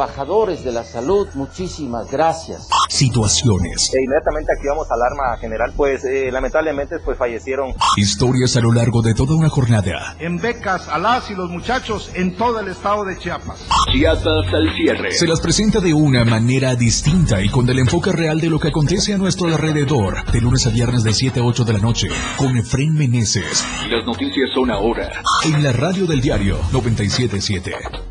trabajadores de la salud, muchísimas gracias. Situaciones. E inmediatamente activamos alarma general, pues eh, lamentablemente pues fallecieron. Historias a lo largo de toda una jornada. En becas a las y los muchachos en todo el estado de Chiapas. Chiapas al cierre. Se las presenta de una manera distinta y con el enfoque real de lo que acontece a nuestro alrededor. De lunes a viernes de 7 a 8 de la noche con Efren Meneses. Las noticias son ahora. En la radio del diario 977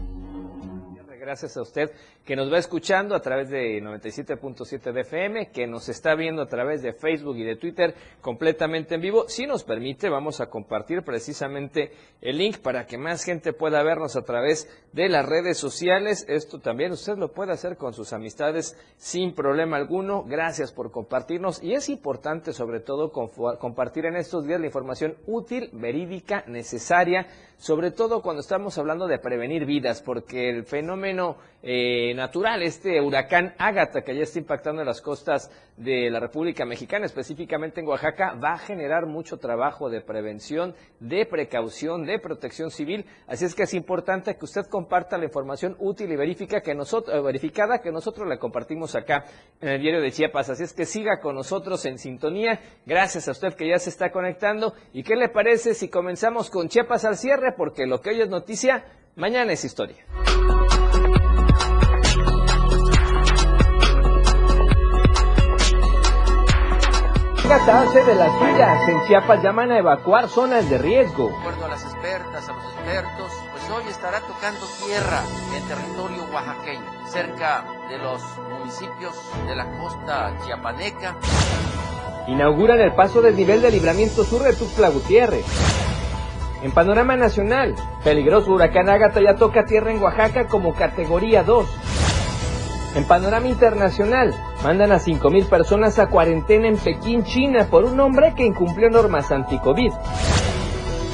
gracias a usted que nos va escuchando a través de 97.7 de FM, que nos está viendo a través de Facebook y de Twitter completamente en vivo. Si nos permite, vamos a compartir precisamente el link para que más gente pueda vernos a través de las redes sociales. Esto también usted lo puede hacer con sus amistades sin problema alguno. Gracias por compartirnos y es importante sobre todo compartir en estos días la información útil, verídica, necesaria, sobre todo cuando estamos hablando de prevenir vidas, porque el fenómeno eh, natural, este huracán Ágata que ya está impactando en las costas de la República Mexicana, específicamente en Oaxaca, va a generar mucho trabajo de prevención, de precaución, de protección civil. Así es que es importante que usted comparta la información útil y verifica que nosotros, eh, verificada que nosotros la compartimos acá en el diario de Chiapas. Así es que siga con nosotros en sintonía. Gracias a usted que ya se está conectando. ¿Y qué le parece si comenzamos con Chiapas al cierre? Porque lo que hoy es noticia, mañana es historia. hace de las suyas. En Chiapas llaman a evacuar zonas de riesgo. De acuerdo a las expertas, a los expertos, pues hoy estará tocando tierra en territorio oaxaqueño, cerca de los municipios de la costa chiapaneca. Inauguran el paso del nivel de libramiento sur de Tuxtla Gutiérrez. En panorama nacional, peligroso huracán Ágata ya toca tierra en Oaxaca como categoría 2. En panorama internacional, mandan a 5.000 personas a cuarentena en Pekín, China, por un hombre que incumplió normas anti-COVID.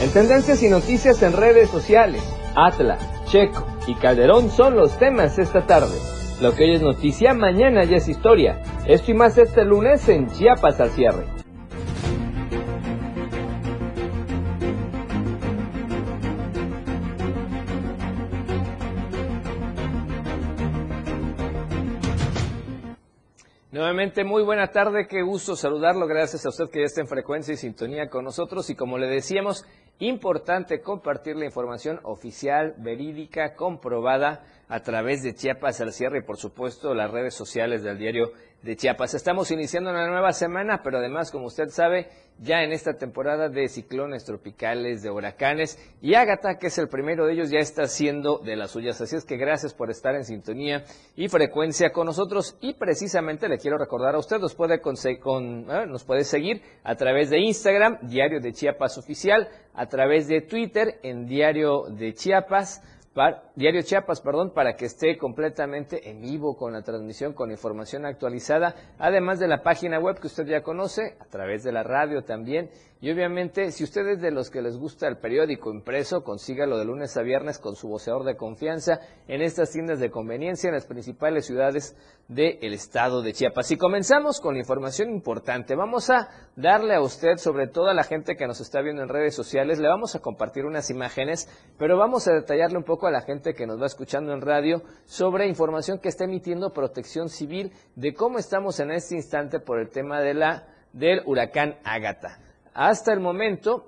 En tendencias y noticias en redes sociales, Atla, Checo y Calderón son los temas esta tarde. Lo que hoy es noticia, mañana ya es historia. Esto y más este lunes en Chiapas al cierre. Nuevamente, muy buena tarde, qué gusto saludarlo, gracias a usted que ya está en frecuencia y sintonía con nosotros y como le decíamos, importante compartir la información oficial, verídica, comprobada a través de Chiapas al cierre y por supuesto las redes sociales del diario de Chiapas. Estamos iniciando una nueva semana, pero además, como usted sabe, ya en esta temporada de ciclones tropicales, de huracanes, y Ágata, que es el primero de ellos, ya está haciendo de las suyas. Así es que gracias por estar en sintonía y frecuencia con nosotros. Y precisamente le quiero recordar a usted, nos puede, con, eh, nos puede seguir a través de Instagram, Diario de Chiapas Oficial, a través de Twitter, en Diario de Chiapas Diario Chiapas, perdón, para que esté completamente en vivo con la transmisión, con información actualizada, además de la página web que usted ya conoce, a través de la radio también. Y obviamente, si usted es de los que les gusta el periódico impreso, consígalo de lunes a viernes con su voceador de confianza en estas tiendas de conveniencia en las principales ciudades del estado de Chiapas. Y comenzamos con la información importante. Vamos a darle a usted, sobre todo a la gente que nos está viendo en redes sociales, le vamos a compartir unas imágenes, pero vamos a detallarle un poco a la gente que nos va escuchando en radio sobre información que está emitiendo Protección Civil de cómo estamos en este instante por el tema de la del huracán Ágata. Hasta el momento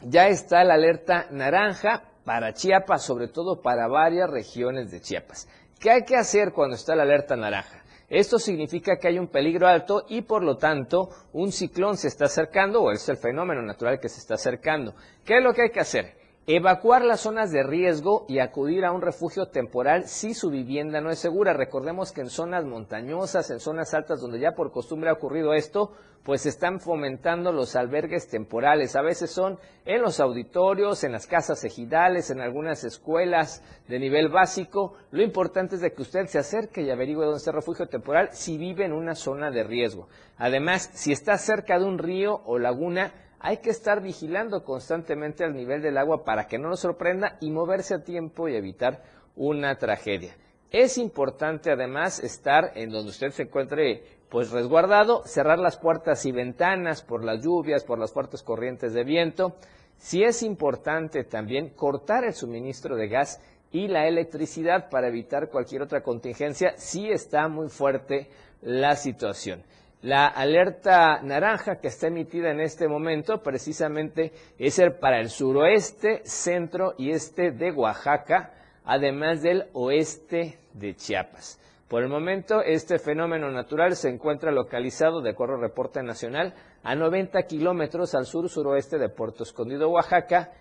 ya está la alerta naranja para Chiapas, sobre todo para varias regiones de Chiapas. ¿Qué hay que hacer cuando está la alerta naranja? Esto significa que hay un peligro alto y por lo tanto un ciclón se está acercando o es el fenómeno natural que se está acercando. ¿Qué es lo que hay que hacer? Evacuar las zonas de riesgo y acudir a un refugio temporal si su vivienda no es segura. Recordemos que en zonas montañosas, en zonas altas donde ya por costumbre ha ocurrido esto, pues están fomentando los albergues temporales. A veces son en los auditorios, en las casas ejidales, en algunas escuelas de nivel básico. Lo importante es de que usted se acerque y averigüe dónde está el refugio temporal si vive en una zona de riesgo. Además, si está cerca de un río o laguna, hay que estar vigilando constantemente el nivel del agua para que no nos sorprenda y moverse a tiempo y evitar una tragedia. Es importante además estar en donde usted se encuentre pues resguardado, cerrar las puertas y ventanas por las lluvias, por las fuertes corrientes de viento. Si es importante también cortar el suministro de gas y la electricidad para evitar cualquier otra contingencia. Sí está muy fuerte la situación. La alerta naranja que está emitida en este momento precisamente es para el suroeste, centro y este de Oaxaca, además del oeste de Chiapas. Por el momento, este fenómeno natural se encuentra localizado, de acuerdo al reporte nacional, a 90 kilómetros al sur-suroeste de Puerto Escondido, Oaxaca,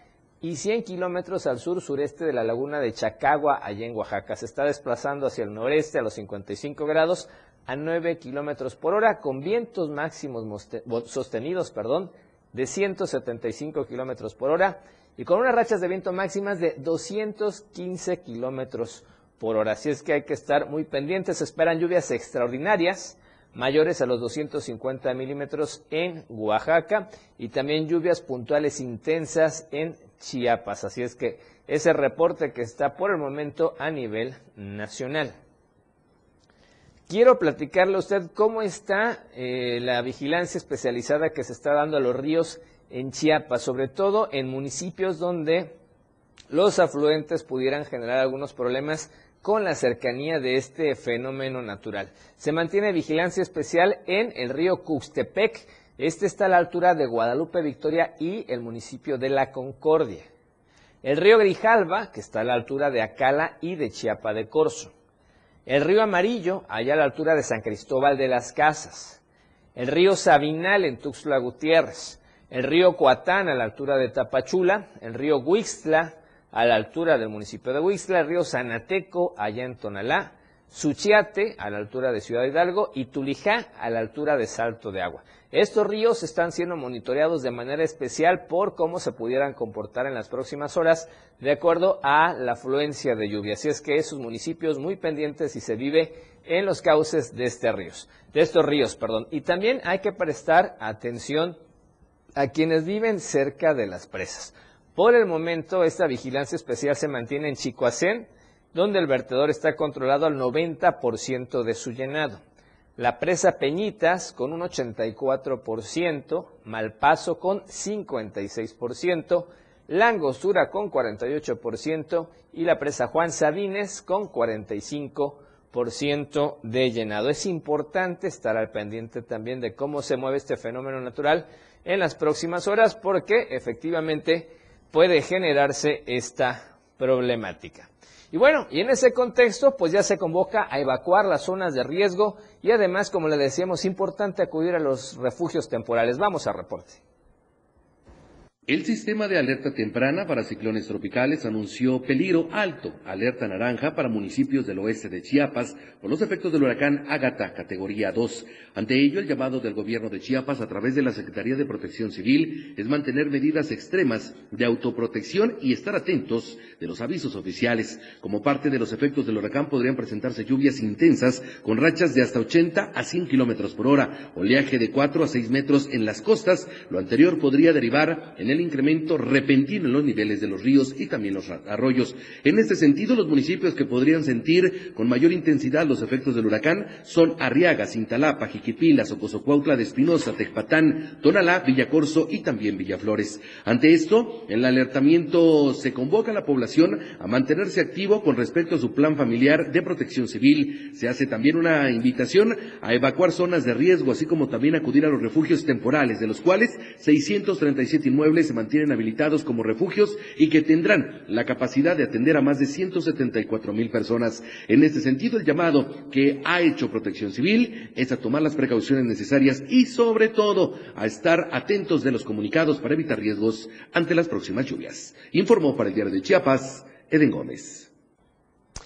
y 100 kilómetros al sur-sureste de la laguna de Chacagua, allá en Oaxaca. Se está desplazando hacia el noreste a los 55 grados, a 9 kilómetros por hora con vientos máximos sostenidos perdón, de 175 kilómetros por hora y con unas rachas de viento máximas de 215 kilómetros por hora. Así es que hay que estar muy pendientes. Se esperan lluvias extraordinarias mayores a los 250 milímetros en Oaxaca y también lluvias puntuales intensas en Chiapas. Así es que ese reporte que está por el momento a nivel nacional. Quiero platicarle a usted cómo está eh, la vigilancia especializada que se está dando a los ríos en Chiapas, sobre todo en municipios donde los afluentes pudieran generar algunos problemas con la cercanía de este fenómeno natural. Se mantiene vigilancia especial en el río Cuxtepec. Este está a la altura de Guadalupe Victoria y el municipio de La Concordia. El río Grijalva, que está a la altura de Acala y de Chiapa de Corzo. El río Amarillo, allá a la altura de San Cristóbal de las Casas. El río Sabinal en Tuxtla Gutiérrez. El río Coatán a la altura de Tapachula. El río Huixtla a la altura del municipio de Huixtla. El río Sanateco allá en Tonalá. Suchiate a la altura de Ciudad Hidalgo y Tulijá a la altura de Salto de Agua. Estos ríos están siendo monitoreados de manera especial por cómo se pudieran comportar en las próximas horas de acuerdo a la afluencia de lluvia. Así es que esos municipios muy pendientes y se vive en los cauces de este ríos, de estos ríos, perdón. Y también hay que prestar atención a quienes viven cerca de las presas. Por el momento, esta vigilancia especial se mantiene en Chicoacén, donde el vertedor está controlado al 90% de su llenado la presa Peñitas con un 84%, Malpaso con 56%, La Angostura con 48% y la presa Juan Sabines con 45% de llenado. Es importante estar al pendiente también de cómo se mueve este fenómeno natural en las próximas horas porque efectivamente puede generarse esta problemática. Y bueno, y en ese contexto, pues ya se convoca a evacuar las zonas de riesgo y además, como le decíamos, importante acudir a los refugios temporales. Vamos a reporte. El sistema de alerta temprana para ciclones tropicales anunció peligro alto, alerta naranja para municipios del oeste de Chiapas por los efectos del huracán Ágata, categoría 2. Ante ello, el llamado del gobierno de Chiapas a través de la Secretaría de Protección Civil es mantener medidas extremas de autoprotección y estar atentos de los avisos oficiales. Como parte de los efectos del huracán podrían presentarse lluvias intensas con rachas de hasta 80 a 100 kilómetros por hora, oleaje de 4 a 6 metros en las costas. Lo anterior podría derivar en el incremento repentino en los niveles de los ríos y también los arroyos. En este sentido, los municipios que podrían sentir con mayor intensidad los efectos del huracán son Arriaga, Cintalapa, Jiquipila, Socosocuautla de Espinosa, Tecpatán, Tonalá, Villacorso y también Villaflores. Ante esto, el alertamiento se convoca a la población a mantenerse activo con respecto a su plan familiar de protección civil. Se hace también una invitación a evacuar zonas de riesgo, así como también acudir a los refugios temporales, de los cuales 637 inmuebles se mantienen habilitados como refugios y que tendrán la capacidad de atender a más de 174 mil personas. En este sentido, el llamado que ha hecho Protección Civil es a tomar las precauciones necesarias y sobre todo a estar atentos de los comunicados para evitar riesgos ante las próximas lluvias. Informó para el diario de Chiapas, Eden Gómez.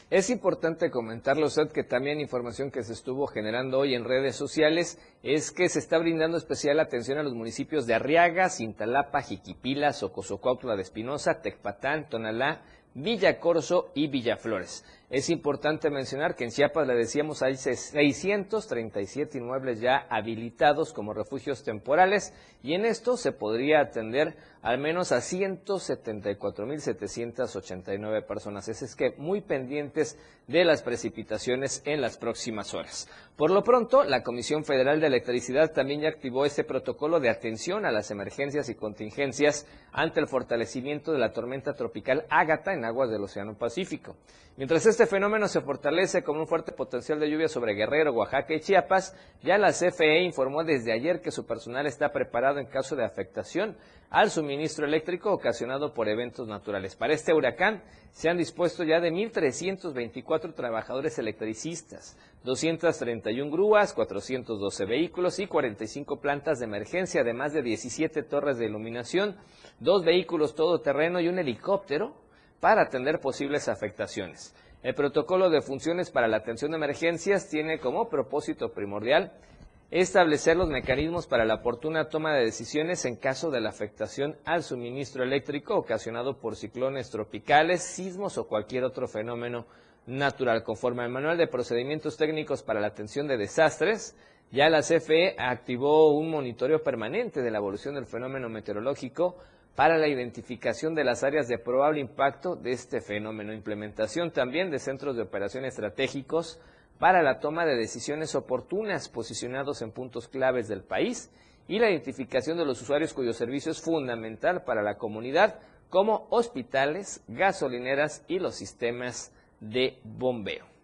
Es importante comentarle a que también información que se estuvo generando hoy en redes sociales es que se está brindando especial atención a los municipios de Arriaga, Cintalapa, Jiquipila, Socosocuautla de Espinosa, Tecpatán, Tonalá, Villa Corso y Villaflores. Es importante mencionar que en Chiapas, le decíamos, hay 637 inmuebles ya habilitados como refugios temporales y en esto se podría atender al menos a 174.789 personas. Es, es que muy pendientes de las precipitaciones en las próximas horas. Por lo pronto, la Comisión Federal de Electricidad también ya activó este protocolo de atención a las emergencias y contingencias ante el fortalecimiento de la tormenta tropical Ágata en aguas del Océano Pacífico. Mientras este fenómeno se fortalece con un fuerte potencial de lluvia sobre Guerrero, Oaxaca y Chiapas, ya la CFE informó desde ayer que su personal está preparado en caso de afectación al suministro eléctrico ocasionado por eventos naturales. Para este huracán se han dispuesto ya de 1.324 trabajadores electricistas, 231 grúas, 412 vehículos y 45 plantas de emergencia, además de 17 torres de iluminación, dos vehículos todoterreno y un helicóptero para atender posibles afectaciones. El protocolo de funciones para la atención de emergencias tiene como propósito primordial establecer los mecanismos para la oportuna toma de decisiones en caso de la afectación al suministro eléctrico ocasionado por ciclones tropicales, sismos o cualquier otro fenómeno natural. Conforme al manual de procedimientos técnicos para la atención de desastres, ya la CFE activó un monitoreo permanente de la evolución del fenómeno meteorológico para la identificación de las áreas de probable impacto de este fenómeno, implementación también de centros de operación estratégicos para la toma de decisiones oportunas posicionados en puntos claves del país y la identificación de los usuarios cuyo servicio es fundamental para la comunidad, como hospitales, gasolineras y los sistemas de bombeo.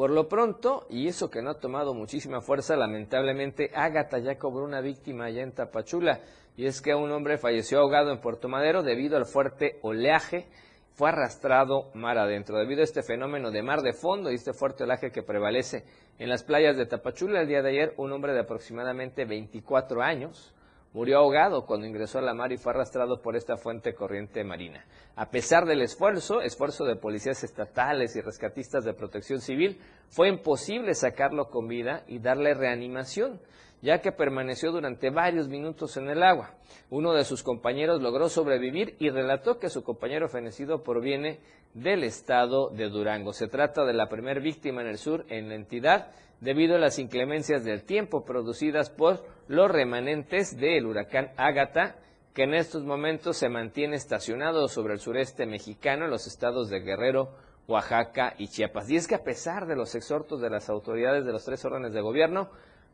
Por lo pronto, y eso que no ha tomado muchísima fuerza, lamentablemente Ágata ya cobró una víctima allá en Tapachula y es que un hombre falleció ahogado en Puerto Madero debido al fuerte oleaje, fue arrastrado mar adentro. Debido a este fenómeno de mar de fondo y este fuerte oleaje que prevalece en las playas de Tapachula, el día de ayer un hombre de aproximadamente 24 años murió ahogado cuando ingresó a la mar y fue arrastrado por esta fuente corriente marina. A pesar del esfuerzo, esfuerzo de policías estatales y rescatistas de protección civil, fue imposible sacarlo con vida y darle reanimación ya que permaneció durante varios minutos en el agua. Uno de sus compañeros logró sobrevivir y relató que su compañero fenecido proviene del estado de Durango. Se trata de la primera víctima en el sur en la entidad debido a las inclemencias del tiempo producidas por los remanentes del huracán Ágata, que en estos momentos se mantiene estacionado sobre el sureste mexicano en los estados de Guerrero, Oaxaca y Chiapas. Y es que a pesar de los exhortos de las autoridades de los tres órdenes de gobierno,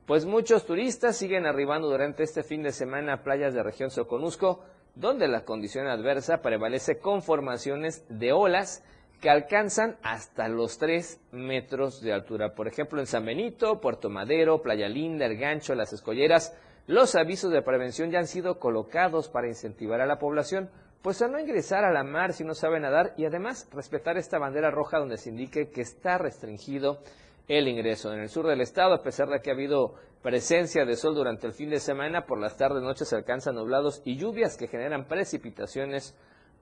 pues muchos turistas siguen arribando durante este fin de semana a playas de región Soconusco, donde la condición adversa prevalece con formaciones de olas que alcanzan hasta los 3 metros de altura. Por ejemplo, en San Benito, Puerto Madero, Playa Linda, El Gancho, Las Escolleras, los avisos de prevención ya han sido colocados para incentivar a la población pues a no ingresar a la mar si no sabe nadar y además respetar esta bandera roja donde se indique que está restringido el ingreso. En el sur del estado, a pesar de que ha habido presencia de sol durante el fin de semana, por las tardes noches se alcanzan nublados y lluvias que generan precipitaciones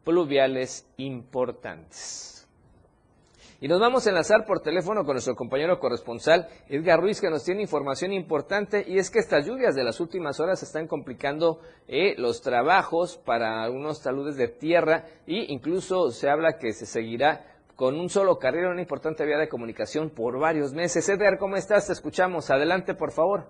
pluviales importantes. Y nos vamos a enlazar por teléfono con nuestro compañero corresponsal Edgar Ruiz, que nos tiene información importante, y es que estas lluvias de las últimas horas están complicando eh, los trabajos para algunos taludes de tierra, e incluso se habla que se seguirá con un solo carril, una importante vía de comunicación por varios meses. Edgar, ¿cómo estás? Te escuchamos. Adelante, por favor.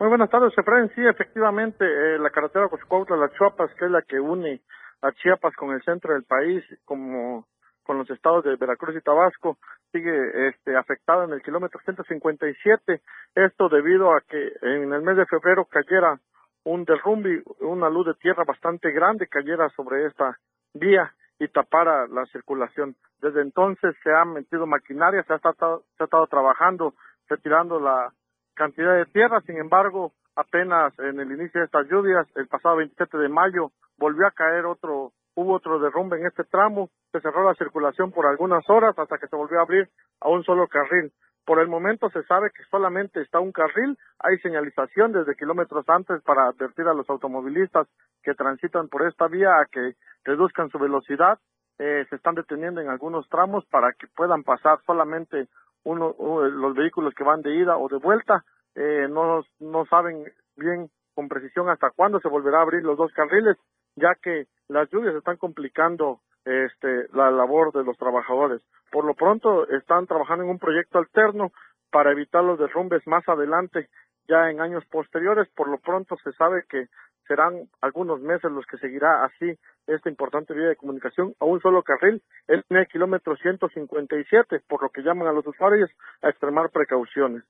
Muy buenas tardes, Efraín. Sí, efectivamente, eh, la carretera Cochucautla, la Chiapas, que es la que une a Chiapas con el centro del país, como con los estados de Veracruz y Tabasco, sigue este, afectada en el kilómetro 157. Esto debido a que en el mes de febrero cayera un derrumbe, una luz de tierra bastante grande cayera sobre esta vía y tapara la circulación. Desde entonces se ha metido maquinaria, se ha estado, se ha estado trabajando, retirando la cantidad de tierra, sin embargo, apenas en el inicio de estas lluvias, el pasado 27 de mayo, volvió a caer otro, hubo otro derrumbe en este tramo, se cerró la circulación por algunas horas hasta que se volvió a abrir a un solo carril. Por el momento se sabe que solamente está un carril, hay señalización desde kilómetros antes para advertir a los automovilistas que transitan por esta vía a que reduzcan su velocidad, eh, se están deteniendo en algunos tramos para que puedan pasar solamente uno, los vehículos que van de ida o de vuelta, eh, no, no saben bien con precisión hasta cuándo se volverá a abrir los dos carriles, ya que las lluvias están complicando este, la labor de los trabajadores. Por lo pronto están trabajando en un proyecto alterno para evitar los derrumbes más adelante, ya en años posteriores. Por lo pronto se sabe que serán algunos meses los que seguirá así esta importante vía de comunicación a un solo carril, en el kilómetro 157, por lo que llaman a los usuarios a extremar precauciones.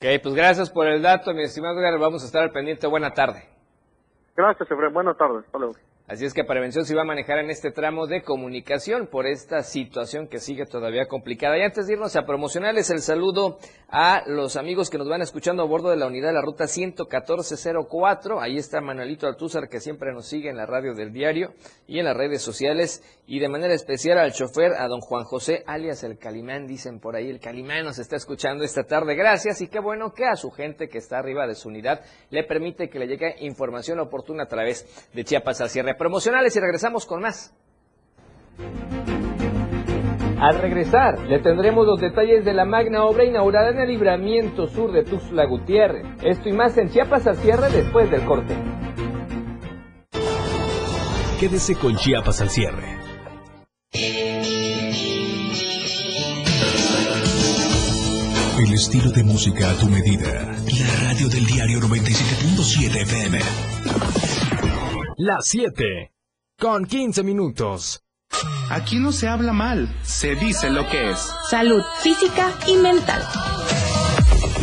Ok, pues gracias por el dato, mi estimado Edgar. Vamos a estar al pendiente. Buena tarde. Gracias, Efraín. Buenas tardes. Hasta luego. Así es que Prevención se va a manejar en este tramo de comunicación por esta situación que sigue todavía complicada. Y antes de irnos a promocionales, el saludo a los amigos que nos van escuchando a bordo de la unidad de la ruta 11404. Ahí está Manuelito Altúzar, que siempre nos sigue en la radio del diario y en las redes sociales. Y de manera especial al chofer, a don Juan José, alias el Calimán, dicen por ahí. El Calimán nos está escuchando esta tarde. Gracias y qué bueno que a su gente que está arriba de su unidad le permite que le llegue información oportuna a través de Chiapas al cierre promocionales y regresamos con más. Al regresar, le tendremos los detalles de la magna obra inaugurada en el libramiento sur de Tuxtla Gutiérrez. Esto y más en Chiapas al cierre después del corte. Quédese con Chiapas al cierre. El estilo de música a tu medida. La radio del diario 97.7 FM. Las 7. Con 15 minutos. Aquí no se habla mal, se dice lo que es. Salud física y mental.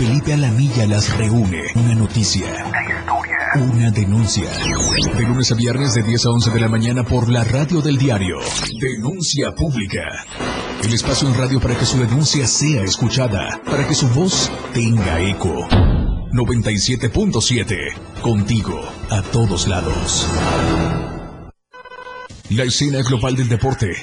Felipe Alamilla las reúne. Una noticia. Una denuncia. De lunes a viernes de 10 a 11 de la mañana por la radio del diario. Denuncia pública. El espacio en radio para que su denuncia sea escuchada. Para que su voz tenga eco. 97.7. Contigo. A todos lados. La escena global del deporte.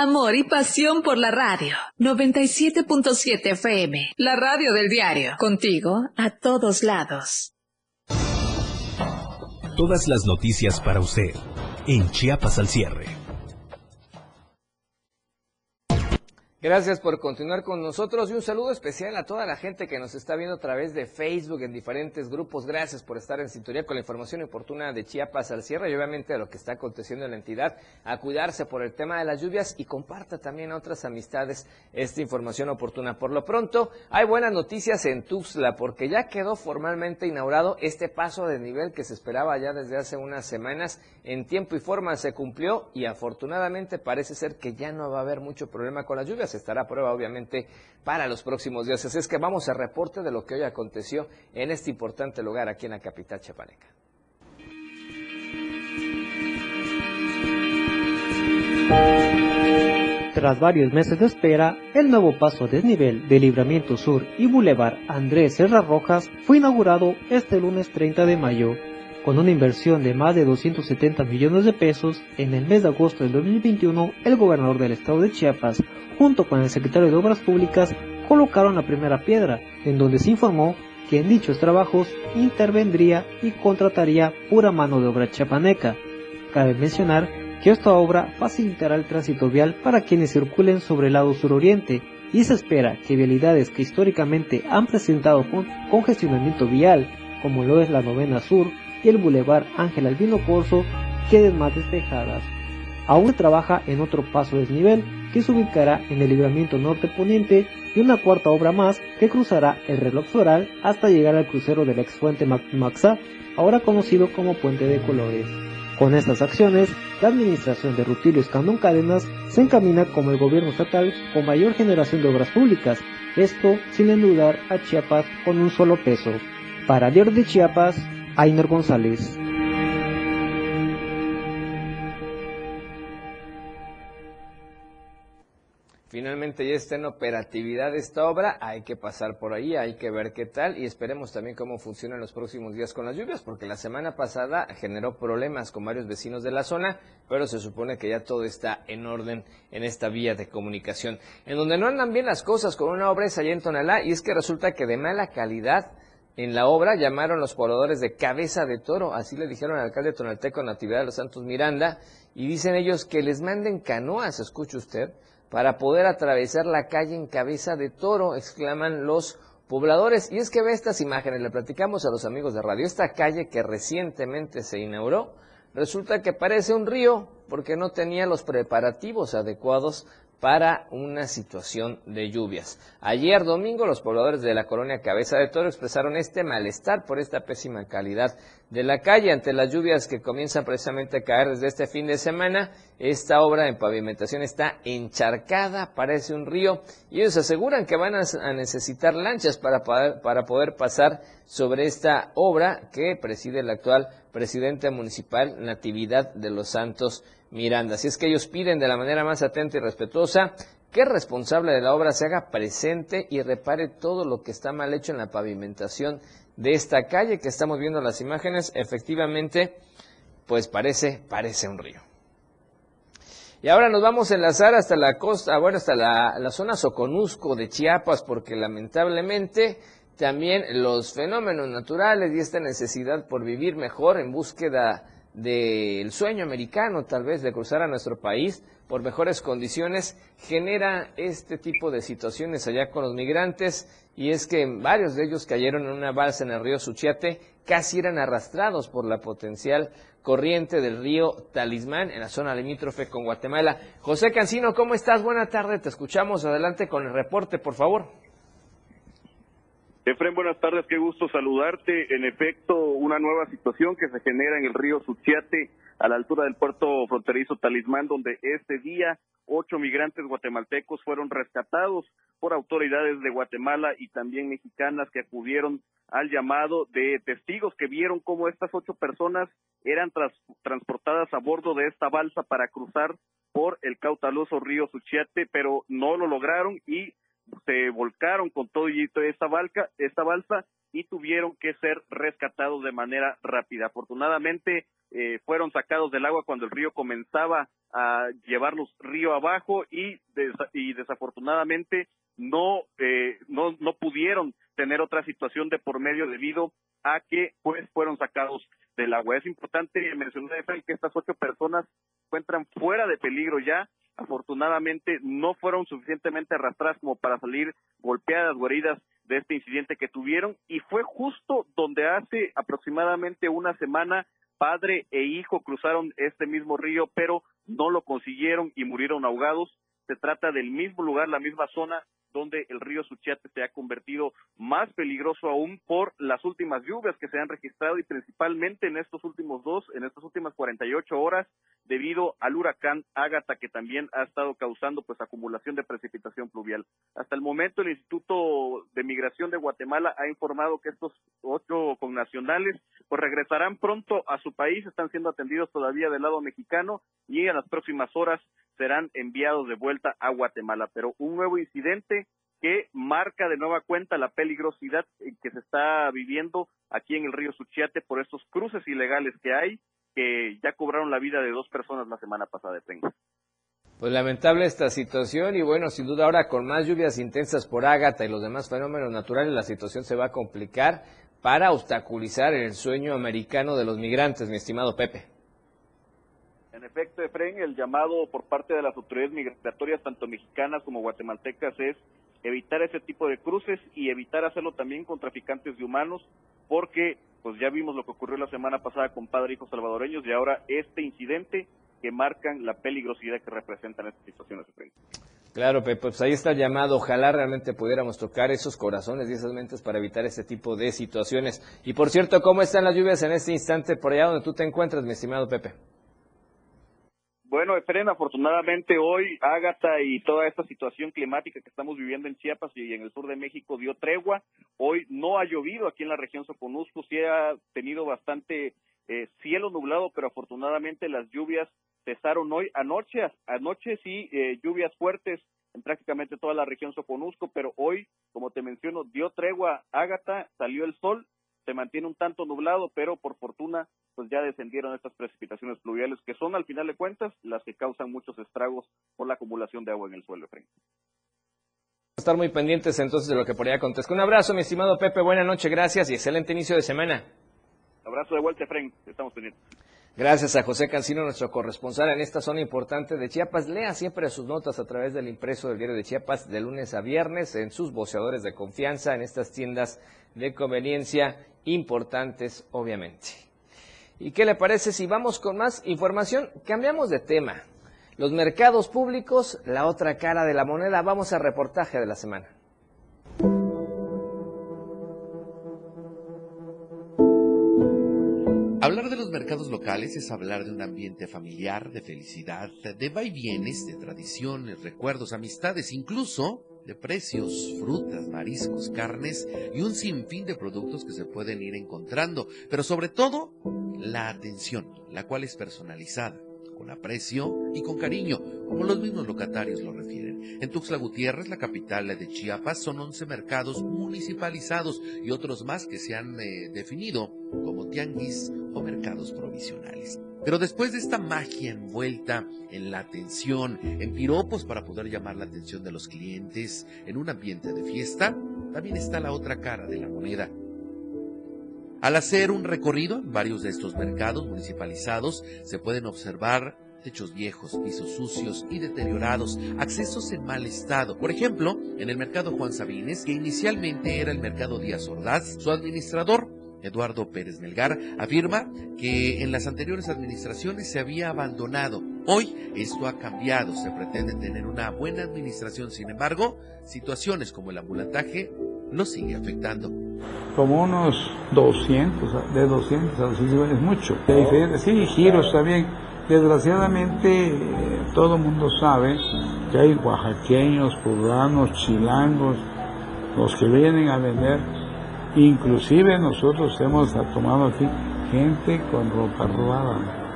Amor y pasión por la radio. 97.7 FM. La radio del diario. Contigo a todos lados. Todas las noticias para usted. En Chiapas al cierre. Gracias por continuar con nosotros y un saludo especial a toda la gente que nos está viendo a través de Facebook en diferentes grupos. Gracias por estar en sintonía con la información oportuna de Chiapas al cierre y obviamente de lo que está aconteciendo en la entidad. A cuidarse por el tema de las lluvias y comparta también a otras amistades esta información oportuna. Por lo pronto, hay buenas noticias en Tuxtla porque ya quedó formalmente inaugurado este paso de nivel que se esperaba ya desde hace unas semanas. En tiempo y forma se cumplió y afortunadamente parece ser que ya no va a haber mucho problema con las lluvias estará a prueba obviamente para los próximos días. Así es que vamos a reporte de lo que hoy aconteció en este importante lugar aquí en la capital chapaneca. Tras varios meses de espera, el nuevo paso desnivel de Libramiento Sur y Boulevard Andrés Serra Rojas fue inaugurado este lunes 30 de mayo Con una inversión de más de 270 millones de pesos, en el mes de agosto del 2021, el gobernador del estado de Chiapas, junto con el secretario de Obras Públicas, colocaron la primera piedra, en donde se informó que en dichos trabajos intervendría y contrataría pura mano de obra chapaneca. Cabe mencionar que esta obra facilitará el tránsito vial para quienes circulen sobre el lado suroriente y se espera que vialidades que históricamente han presentado congestionamiento vial, como lo es la novena sur y el bulevar Ángel Albino Corso, queden más despejadas. Aún se trabaja en otro paso desnivel que se ubicará en el libramiento norte poniente y una cuarta obra más que cruzará el reloj floral hasta llegar al crucero del ex fuente Maxa, ahora conocido como Puente de Colores. Con estas acciones, la administración de Rutilio Escandón Cadenas se encamina como el gobierno estatal con mayor generación de obras públicas, esto sin endeudar a Chiapas con un solo peso. Para Diario de Chiapas, Ainer González. Finalmente ya está en operatividad esta obra, hay que pasar por ahí, hay que ver qué tal y esperemos también cómo funciona en los próximos días con las lluvias, porque la semana pasada generó problemas con varios vecinos de la zona, pero se supone que ya todo está en orden en esta vía de comunicación. En donde no andan bien las cosas con una obra es allá en Tonalá y es que resulta que de mala calidad en la obra llamaron los pobladores de cabeza de toro, así le dijeron al alcalde tonalteco Natividad de los Santos Miranda, y dicen ellos que les manden canoas, escuche usted, para poder atravesar la calle en cabeza de toro, exclaman los pobladores. Y es que ve estas imágenes, le platicamos a los amigos de radio, esta calle que recientemente se inauguró, resulta que parece un río porque no tenía los preparativos adecuados para una situación de lluvias. Ayer domingo los pobladores de la colonia Cabeza de Toro expresaron este malestar por esta pésima calidad de la calle ante las lluvias que comienzan precisamente a caer desde este fin de semana. Esta obra en pavimentación está encharcada, parece un río, y ellos aseguran que van a necesitar lanchas para poder, para poder pasar sobre esta obra que preside el actual presidente municipal Natividad de los Santos Miranda. Así es que ellos piden de la manera más atenta y respetuosa que el responsable de la obra se haga presente y repare todo lo que está mal hecho en la pavimentación de esta calle que estamos viendo las imágenes. Efectivamente, pues parece, parece un río. Y ahora nos vamos a enlazar hasta la costa, bueno, hasta la, la zona Soconusco de Chiapas, porque lamentablemente también los fenómenos naturales y esta necesidad por vivir mejor en búsqueda del sueño americano, tal vez, de cruzar a nuestro país por mejores condiciones, genera este tipo de situaciones allá con los migrantes, y es que varios de ellos cayeron en una balsa en el río Suchiate, casi eran arrastrados por la potencial corriente del río Talismán en la zona limítrofe con Guatemala. José Cancino, ¿cómo estás? Buena tarde, te escuchamos. Adelante con el reporte, por favor. Efren, buenas tardes, qué gusto saludarte. En efecto, una nueva situación que se genera en el río Suchiate, a la altura del puerto fronterizo Talismán, donde este día ocho migrantes guatemaltecos fueron rescatados por autoridades de Guatemala y también mexicanas que acudieron al llamado de testigos que vieron cómo estas ocho personas eran transportadas a bordo de esta balsa para cruzar por el cautaloso río Suchiate, pero no lo lograron y se volcaron con todo y esta esta balsa y tuvieron que ser rescatados de manera rápida. Afortunadamente eh, fueron sacados del agua cuando el río comenzaba a llevarlos río abajo y, y desafortunadamente no, eh, no, no pudieron tener otra situación de por medio debido a que pues fueron sacados del agua. Es importante mencionar que estas ocho personas se encuentran fuera de peligro ya afortunadamente no fueron suficientemente arrastradas como para salir golpeadas o heridas de este incidente que tuvieron y fue justo donde hace aproximadamente una semana padre e hijo cruzaron este mismo río pero no lo consiguieron y murieron ahogados. Se trata del mismo lugar, la misma zona donde el río Suchiate se ha convertido más peligroso aún por las últimas lluvias que se han registrado y principalmente en estos últimos dos, en estas últimas 48 horas, debido al huracán Ágata que también ha estado causando pues acumulación de precipitación pluvial. Hasta el momento el Instituto de Migración de Guatemala ha informado que estos ocho connacionales pues regresarán pronto a su país, están siendo atendidos todavía del lado mexicano y en las próximas horas serán enviados de vuelta a Guatemala. Pero un nuevo incidente que marca de nueva cuenta la peligrosidad que se está viviendo aquí en el río Suchiate por estos cruces ilegales que hay, que ya cobraron la vida de dos personas la semana pasada de tren. Pues lamentable esta situación y bueno, sin duda ahora con más lluvias intensas por Ágata y los demás fenómenos naturales, la situación se va a complicar para obstaculizar el sueño americano de los migrantes, mi estimado Pepe. En efecto, Efren, el llamado por parte de las autoridades migratorias, tanto mexicanas como guatemaltecas, es evitar ese tipo de cruces y evitar hacerlo también con traficantes de humanos, porque pues ya vimos lo que ocurrió la semana pasada con padre e hijos salvadoreños y ahora este incidente que marcan la peligrosidad que representan estas situaciones. Efren. Claro, Pepe, pues ahí está el llamado. Ojalá realmente pudiéramos tocar esos corazones y esas mentes para evitar este tipo de situaciones. Y por cierto, ¿cómo están las lluvias en este instante por allá donde tú te encuentras, mi estimado Pepe? Bueno, Efren, afortunadamente hoy Ágata y toda esta situación climática que estamos viviendo en Chiapas y en el sur de México dio tregua. Hoy no ha llovido aquí en la región Soconusco, sí ha tenido bastante eh, cielo nublado, pero afortunadamente las lluvias cesaron hoy. Anoche, anoche sí, eh, lluvias fuertes en prácticamente toda la región Soconusco, pero hoy, como te menciono, dio tregua Ágata, salió el sol, se mantiene un tanto nublado, pero por fortuna pues ya descendieron estas precipitaciones pluviales que son al final de cuentas las que causan muchos estragos por la acumulación de agua en el suelo, Efraín. Estar muy pendientes entonces de lo que por allá acontezca. Un abrazo, mi estimado Pepe, buena noche, gracias y excelente inicio de semana. Abrazo de vuelta, Efraín, estamos pendientes. Gracias a José Cancino, nuestro corresponsal en esta zona importante de Chiapas. Lea siempre sus notas a través del impreso del diario de Chiapas de lunes a viernes en sus voceadores de confianza, en estas tiendas de conveniencia importantes, obviamente. ¿Y qué le parece si vamos con más información? Cambiamos de tema. Los mercados públicos, la otra cara de la moneda. Vamos al reportaje de la semana. Hablar de los mercados locales es hablar de un ambiente familiar, de felicidad, de vaivienes, de tradiciones, recuerdos, amistades, incluso de precios, frutas, mariscos, carnes y un sinfín de productos que se pueden ir encontrando, pero sobre todo la atención, la cual es personalizada con aprecio y con cariño, como los mismos locatarios lo refieren. En Tuxtla Gutiérrez, la capital de Chiapas, son 11 mercados municipalizados y otros más que se han eh, definido como tianguis o mercados provisionales. Pero después de esta magia envuelta en la atención, en piropos para poder llamar la atención de los clientes, en un ambiente de fiesta, también está la otra cara de la moneda, al hacer un recorrido en varios de estos mercados municipalizados, se pueden observar techos viejos, pisos sucios y deteriorados, accesos en mal estado. Por ejemplo, en el mercado Juan Sabines, que inicialmente era el mercado Díaz Ordaz, su administrador, Eduardo Pérez Melgar, afirma que en las anteriores administraciones se había abandonado. Hoy esto ha cambiado, se pretende tener una buena administración, sin embargo, situaciones como el ambulantaje lo sigue afectando. Como unos 200, de 200 a 200 es mucho. De sí, giros también. Desgraciadamente, todo el mundo sabe que hay oaxaqueños, poblanos, chilangos, los que vienen a vender. Inclusive nosotros hemos tomado aquí gente con ropa robada.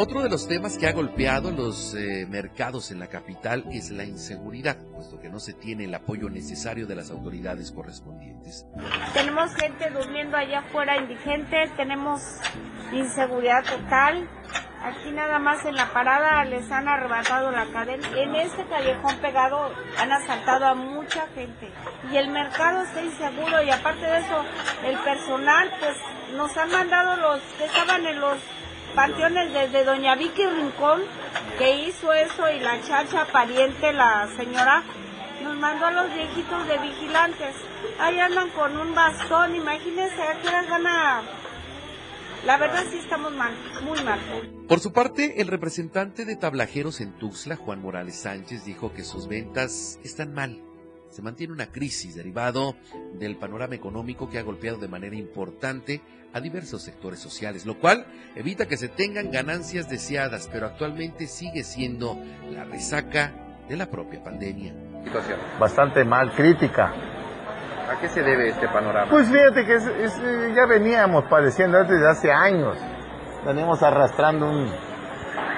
Otro de los temas que ha golpeado los eh, mercados en la capital es la inseguridad, puesto que no se tiene el apoyo necesario de las autoridades correspondientes. Tenemos gente durmiendo allá afuera indigente, tenemos inseguridad total. Aquí nada más en la parada les han arrebatado la cadena. En este callejón pegado han asaltado a mucha gente. Y el mercado está inseguro y aparte de eso, el personal pues nos han mandado los que estaban en los panteones desde Doña Vicky Rincón, que hizo eso, y la chacha pariente, la señora, nos mandó a los viejitos de vigilantes. Ahí andan con un bastón, imagínense a qué van a... La verdad sí estamos mal, muy mal. Por su parte, el representante de tablajeros en Tuxtla, Juan Morales Sánchez, dijo que sus ventas están mal se mantiene una crisis derivado del panorama económico que ha golpeado de manera importante a diversos sectores sociales, lo cual evita que se tengan ganancias deseadas, pero actualmente sigue siendo la resaca de la propia pandemia. Situación. Bastante mal, crítica. ¿A qué se debe este panorama? Pues fíjate que eh, ya veníamos padeciendo desde hace años. Venimos arrastrando un,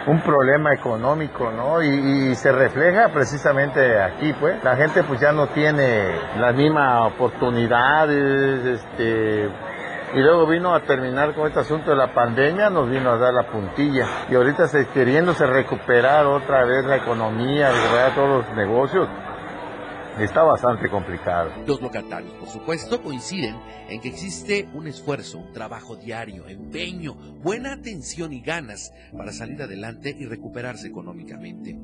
un problema económico, ¿no? Y, se refleja precisamente aquí, pues. La gente pues ya no tiene las mismas oportunidades, este, y luego vino a terminar con este asunto de la pandemia, nos vino a dar la puntilla. Y ahorita se, queriéndose recuperar otra vez la economía, recuperar todos los negocios, está bastante complicado. Los locatarios, por supuesto, coinciden en que existe un esfuerzo, un trabajo diario, empeño, buena atención y ganas para salir adelante y recuperarse económicamente.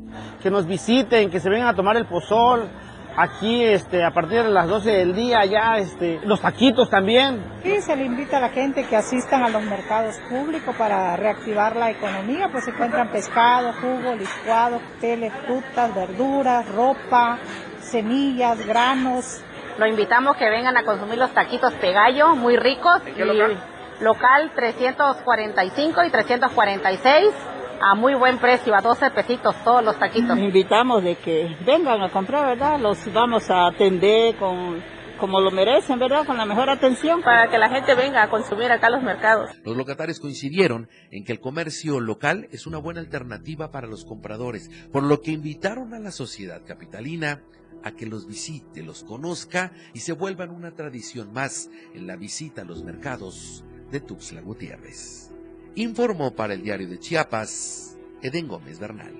Que nos visiten, que se vengan a tomar el pozol. Aquí, este, a partir de las 12 del día, ya, este, los taquitos también. Sí, se le invita a la gente que asistan a los mercados públicos para reactivar la economía, pues se encuentran pescado, jugo, licuado, teles, frutas, verduras, ropa, semillas, granos. Lo invitamos que vengan a consumir los taquitos Pegallo, muy ricos. qué local? Local 345 y 346 a muy buen precio, a 12 pesitos todos los taquitos. Invitamos de que vengan a comprar, ¿verdad? Los vamos a atender con como lo merecen, ¿verdad? Con la mejor atención. Para que la gente venga a consumir acá los mercados. Los locatarios coincidieron en que el comercio local es una buena alternativa para los compradores, por lo que invitaron a la sociedad capitalina a que los visite, los conozca y se vuelvan una tradición más en la visita a los mercados de Tuxtla Gutiérrez. Informó para el diario de Chiapas, Eden Gómez Bernal.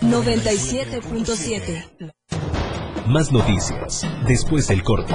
97.7 Más noticias después del corte.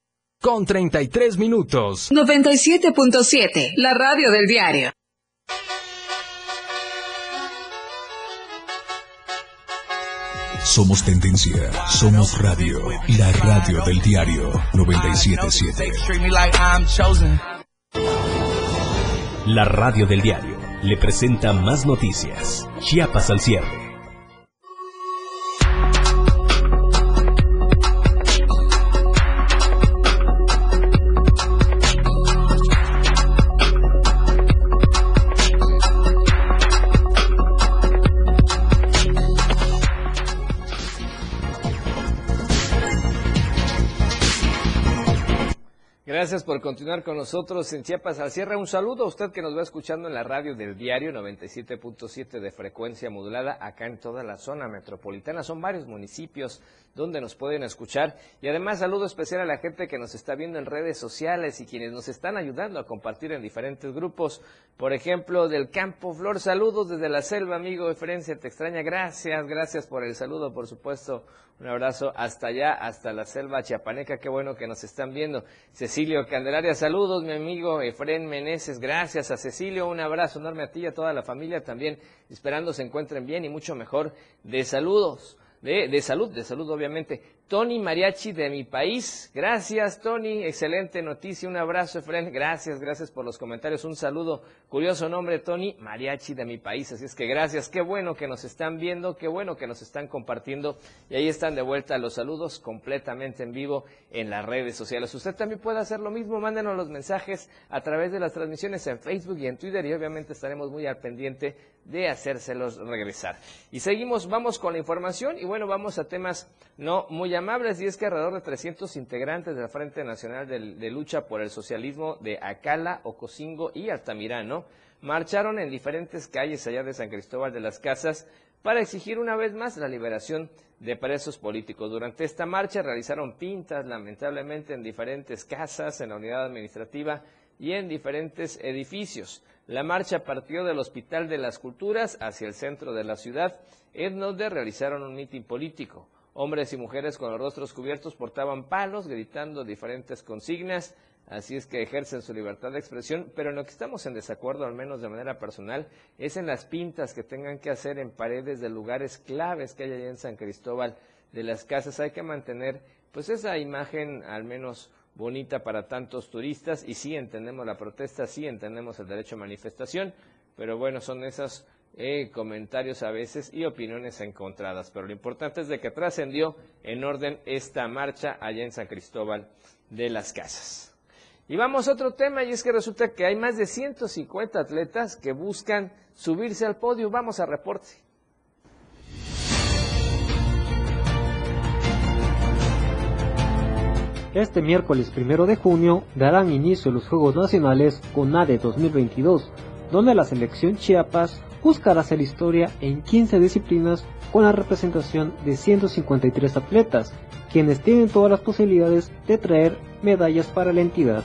con 33 minutos. 97.7, la radio del diario. Somos tendencia, somos radio, la radio del diario 977. La radio del diario le presenta más noticias. Chiapas al cierre. Gracias por continuar con nosotros en Chiapas al cierre. Un saludo a usted que nos va escuchando en la radio del diario 97.7 de frecuencia modulada acá en toda la zona metropolitana. Son varios municipios donde nos pueden escuchar. Y además saludo especial a la gente que nos está viendo en redes sociales y quienes nos están ayudando a compartir en diferentes grupos. Por ejemplo, del Campo Flor, saludos desde la selva, amigo de Ferencia, te extraña. Gracias, gracias por el saludo, por supuesto. Un abrazo hasta allá, hasta la selva chiapaneca. Qué bueno que nos están viendo. Cecilio Candelaria, saludos, mi amigo Efren Meneses. Gracias a Cecilio. Un abrazo enorme a ti y a toda la familia también. Esperando se encuentren bien y mucho mejor de saludos de, de salud, de salud obviamente. Tony Mariachi de mi país. Gracias, Tony. Excelente noticia. Un abrazo, Efren. Gracias, gracias por los comentarios. Un saludo. Curioso nombre, Tony Mariachi de mi país. Así es que gracias. Qué bueno que nos están viendo. Qué bueno que nos están compartiendo. Y ahí están de vuelta los saludos completamente en vivo en las redes sociales. Usted también puede hacer lo mismo. Mándenos los mensajes a través de las transmisiones en Facebook y en Twitter. Y obviamente estaremos muy al pendiente de hacérselos regresar. Y seguimos, vamos con la información y bueno, vamos a temas no muy amables y es que alrededor de 300 integrantes del Frente Nacional de, Lucha por el Socialismo de Acala, Ocosingo y Altamirano marcharon en diferentes calles allá de San Cristóbal de las Casas para exigir una vez más la liberación de presos políticos. Durante esta marcha realizaron pintas, lamentablemente, en diferentes casas, en la unidad administrativa y en diferentes edificios. La marcha partió del Hospital de las Culturas hacia el centro de la ciudad, en donde realizaron un mitin político. Hombres y mujeres con los rostros cubiertos portaban palos, gritando diferentes consignas, así es que ejercen su libertad de expresión, pero en lo que estamos en desacuerdo, al menos de manera personal, es en las pintas que tengan que hacer en paredes de lugares claves que hay allá en San Cristóbal de las casas. Hay que mantener pues esa imagen al menos bonita para tantos turistas y sí entendemos la protesta, sí entendemos el derecho a manifestación, pero bueno, son esos eh, comentarios a veces y opiniones encontradas. Pero lo importante es de que trascendió en orden esta marcha allá en San Cristóbal de las Casas. Y vamos a otro tema y es que resulta que hay más de 150 atletas que buscan subirse al podio. Vamos a reporte. Este miércoles 1 de junio darán inicio los Juegos Nacionales CONADE 2022, donde la selección Chiapas buscará hacer historia en 15 disciplinas con la representación de 153 atletas, quienes tienen todas las posibilidades de traer medallas para la entidad.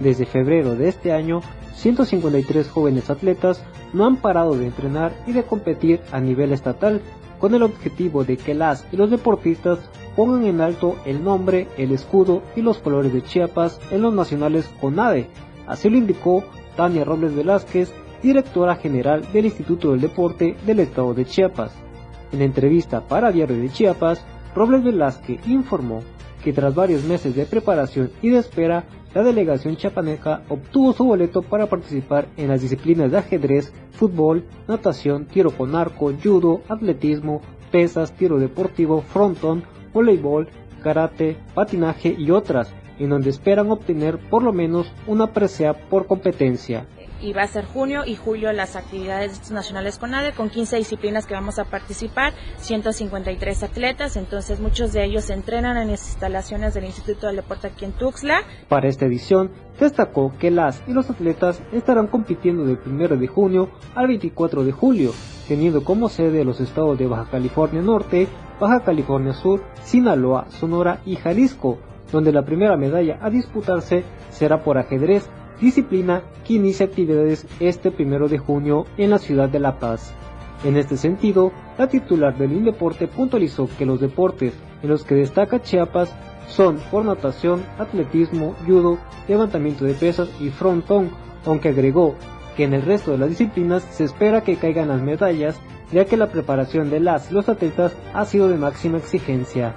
Desde febrero de este año, 153 jóvenes atletas no han parado de entrenar y de competir a nivel estatal con el objetivo de que las y los deportistas pongan en alto el nombre, el escudo y los colores de Chiapas en los nacionales CONADE. Así lo indicó Tania Robles Velázquez, directora general del Instituto del Deporte del Estado de Chiapas. En entrevista para Diario de Chiapas, Robles Velázquez informó que tras varios meses de preparación y de espera, la delegación chapaneca obtuvo su boleto para participar en las disciplinas de ajedrez, fútbol, natación, tiro con arco, judo, atletismo, pesas, tiro deportivo, frontón, voleibol, karate, patinaje y otras, en donde esperan obtener por lo menos una presea por competencia y va a ser junio y julio las actividades nacionales con ADE con 15 disciplinas que vamos a participar, 153 atletas, entonces muchos de ellos se entrenan en las instalaciones del Instituto del Deporte aquí en Tuxtla. Para esta edición, destacó que las y los atletas estarán compitiendo del 1 de junio al 24 de julio, teniendo como sede los estados de Baja California Norte, Baja California Sur, Sinaloa, Sonora y Jalisco, donde la primera medalla a disputarse será por ajedrez disciplina que inicia actividades este primero de junio en la ciudad de La Paz. En este sentido, la titular del Indeporte puntualizó que los deportes en los que destaca Chiapas son por natación, atletismo, judo, levantamiento de pesas y frontón, aunque agregó que en el resto de las disciplinas se espera que caigan las medallas, ya que la preparación de las y los atletas ha sido de máxima exigencia.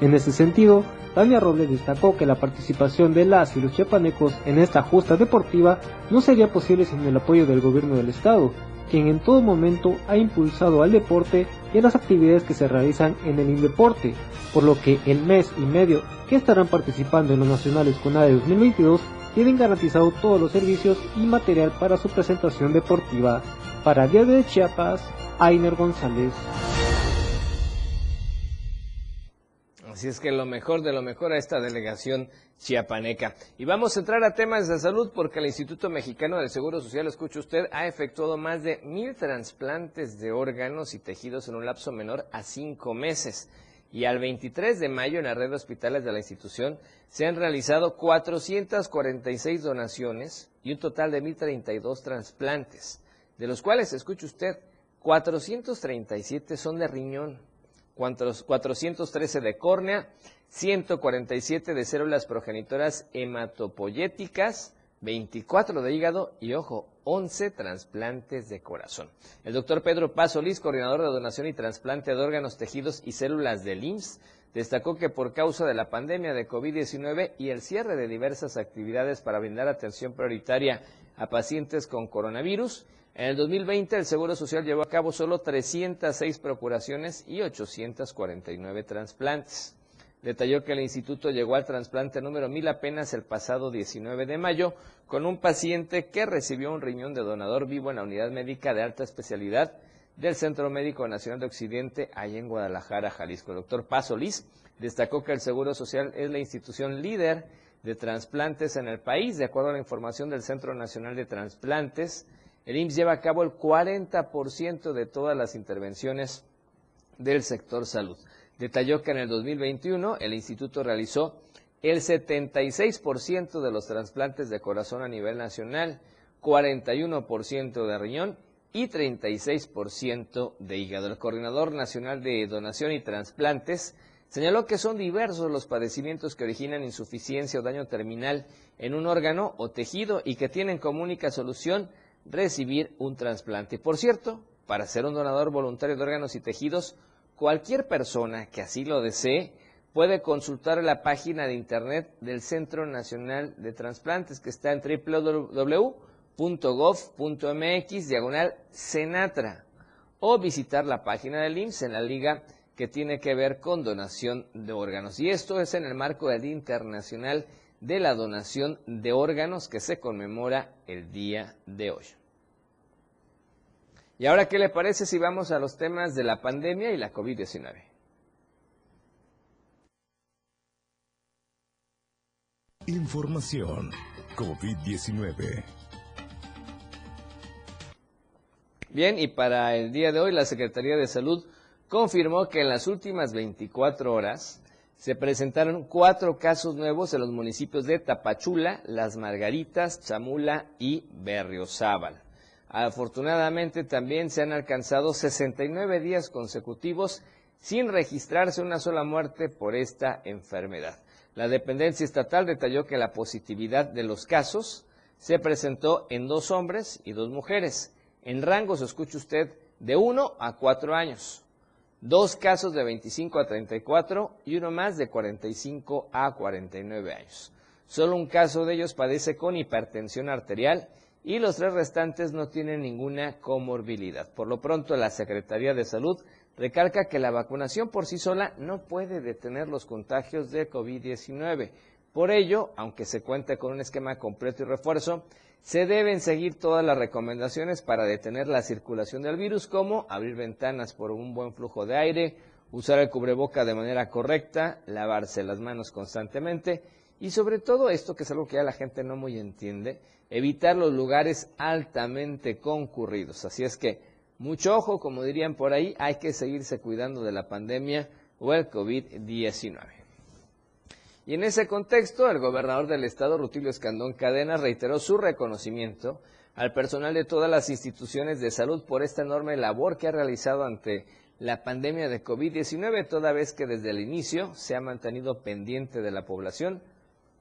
En este sentido, Tania Robles destacó que la participación de las y los chiapanecos en esta justa deportiva no sería posible sin el apoyo del gobierno del estado, quien en todo momento ha impulsado al deporte y a las actividades que se realizan en el Indeporte, por lo que el mes y medio que estarán participando en los nacionales con ADE 2022 tienen garantizado todos los servicios y material para su presentación deportiva. Para Día de Chiapas, Ainer González. Así es que lo mejor de lo mejor a esta delegación chiapaneca. Y vamos a entrar a temas de salud porque el Instituto Mexicano del Seguro Social, escucha usted, ha efectuado más de mil trasplantes de órganos y tejidos en un lapso menor a cinco meses. Y al 23 de mayo en la red de hospitales de la institución se han realizado 446 donaciones y un total de 1.032 trasplantes, de los cuales, escuche usted, 437 son de riñón, 413 de córnea, 147 de células progenitoras hematopoyéticas, 24 de hígado y, ojo, 11 trasplantes de corazón. El doctor Pedro Pasolis, coordinador de donación y trasplante de órganos, tejidos y células del IMSS, destacó que por causa de la pandemia de COVID-19 y el cierre de diversas actividades para brindar atención prioritaria a pacientes con coronavirus, en el 2020 el Seguro Social llevó a cabo solo 306 procuraciones y 849 trasplantes. Detalló que el instituto llegó al trasplante número 1000 apenas el pasado 19 de mayo con un paciente que recibió un riñón de donador vivo en la unidad médica de alta especialidad del Centro Médico Nacional de Occidente, allá en Guadalajara, Jalisco. El doctor Paso Liz destacó que el Seguro Social es la institución líder de trasplantes en el país, de acuerdo a la información del Centro Nacional de Trasplantes. El IMSS lleva a cabo el 40% de todas las intervenciones del sector salud. Detalló que en el 2021 el instituto realizó el 76% de los trasplantes de corazón a nivel nacional, 41% de riñón y 36% de hígado. El coordinador nacional de donación y trasplantes señaló que son diversos los padecimientos que originan insuficiencia o daño terminal en un órgano o tejido y que tienen como única solución recibir un trasplante. Por cierto, para ser un donador voluntario de órganos y tejidos, Cualquier persona que así lo desee puede consultar la página de internet del Centro Nacional de Transplantes que está en www.gov.mx diagonal Senatra o visitar la página del IMSS en la liga que tiene que ver con donación de órganos. Y esto es en el marco del Internacional de la Donación de Órganos que se conmemora el día de hoy. Y ahora, ¿qué le parece si vamos a los temas de la pandemia y la COVID-19? Información COVID-19. Bien, y para el día de hoy la Secretaría de Salud confirmó que en las últimas 24 horas se presentaron cuatro casos nuevos en los municipios de Tapachula, Las Margaritas, Chamula y Berriozábal. Afortunadamente también se han alcanzado 69 días consecutivos sin registrarse una sola muerte por esta enfermedad. La dependencia estatal detalló que la positividad de los casos se presentó en dos hombres y dos mujeres, en rangos, escuche usted, de 1 a 4 años. Dos casos de 25 a 34 y uno más de 45 a 49 años. Solo un caso de ellos padece con hipertensión arterial y los tres restantes no tienen ninguna comorbilidad. Por lo pronto, la Secretaría de Salud recalca que la vacunación por sí sola no puede detener los contagios de COVID-19. Por ello, aunque se cuente con un esquema completo y refuerzo, se deben seguir todas las recomendaciones para detener la circulación del virus, como abrir ventanas por un buen flujo de aire, usar el cubreboca de manera correcta, lavarse las manos constantemente y sobre todo esto, que es algo que ya la gente no muy entiende, evitar los lugares altamente concurridos. Así es que, mucho ojo, como dirían por ahí, hay que seguirse cuidando de la pandemia o el COVID-19. Y en ese contexto, el gobernador del estado, Rutilio Escandón Cadena, reiteró su reconocimiento al personal de todas las instituciones de salud por esta enorme labor que ha realizado ante la pandemia de COVID-19, toda vez que desde el inicio se ha mantenido pendiente de la población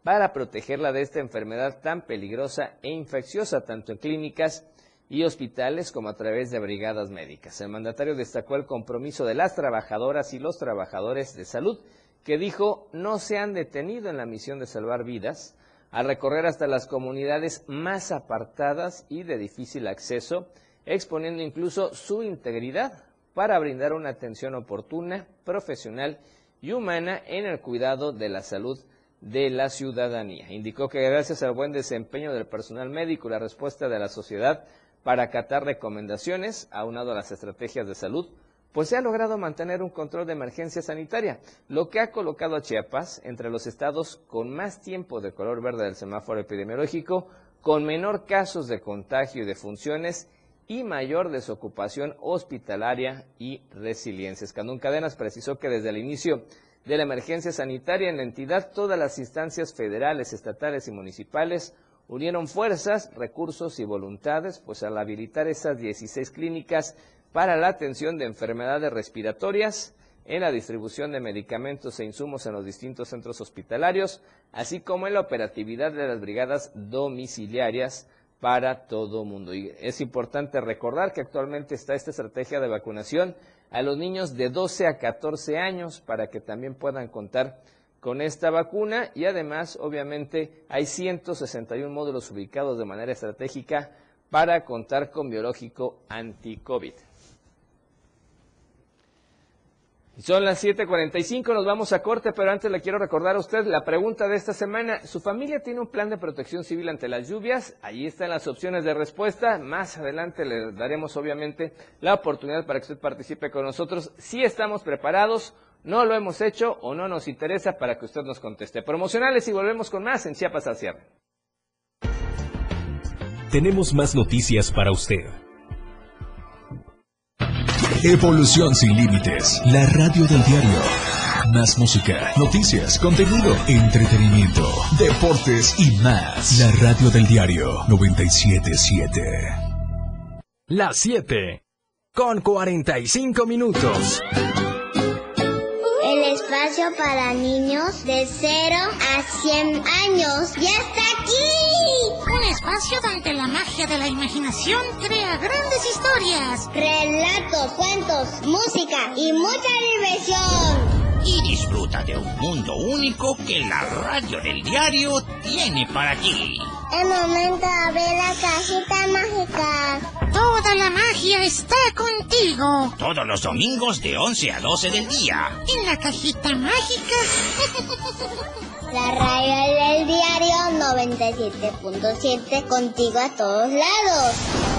para protegerla de esta enfermedad tan peligrosa e infecciosa, tanto en clínicas y hospitales como a través de brigadas médicas. El mandatario destacó el compromiso de las trabajadoras y los trabajadores de salud, que dijo no se han detenido en la misión de salvar vidas, a recorrer hasta las comunidades más apartadas y de difícil acceso, exponiendo incluso su integridad para brindar una atención oportuna, profesional y humana en el cuidado de la salud de la ciudadanía. Indicó que gracias al buen desempeño del personal médico y la respuesta de la sociedad para acatar recomendaciones, aunado a las estrategias de salud, pues se ha logrado mantener un control de emergencia sanitaria, lo que ha colocado a Chiapas entre los estados con más tiempo de color verde del semáforo epidemiológico, con menor casos de contagio y de funciones y mayor desocupación hospitalaria y resiliencia. Escandón Cadenas precisó que desde el inicio de la emergencia sanitaria en la entidad, todas las instancias federales, estatales y municipales unieron fuerzas, recursos y voluntades, pues al habilitar esas 16 clínicas para la atención de enfermedades respiratorias, en la distribución de medicamentos e insumos en los distintos centros hospitalarios, así como en la operatividad de las brigadas domiciliarias para todo mundo. Y es importante recordar que actualmente está esta estrategia de vacunación a los niños de 12 a 14 años para que también puedan contar con esta vacuna y además obviamente hay 161 módulos ubicados de manera estratégica para contar con biológico anti-COVID. Son las 7:45, nos vamos a corte, pero antes le quiero recordar a usted la pregunta de esta semana. ¿Su familia tiene un plan de protección civil ante las lluvias? Ahí están las opciones de respuesta. Más adelante le daremos obviamente la oportunidad para que usted participe con nosotros. Si estamos preparados, no lo hemos hecho o no nos interesa para que usted nos conteste. Promocionales y volvemos con más en Chiapas al cierre. Tenemos más noticias para usted. Evolución sin límites. La radio del diario. Más música, noticias, contenido, entretenimiento, deportes y más. La radio del diario 977. Las 7. Con 45 minutos. El espacio para niños de 0 a 100 años ya está aquí. Espacio donde la magia de la imaginación crea grandes historias. Relatos, cuentos, música y mucha diversión. Y disfruta de un mundo único que la radio del diario tiene para ti. El momento de abrir la cajita mágica. Toda la magia está contigo. Todos los domingos de 11 a 12 del día. En la cajita mágica. La radio del diario 97.7 contigo a todos lados.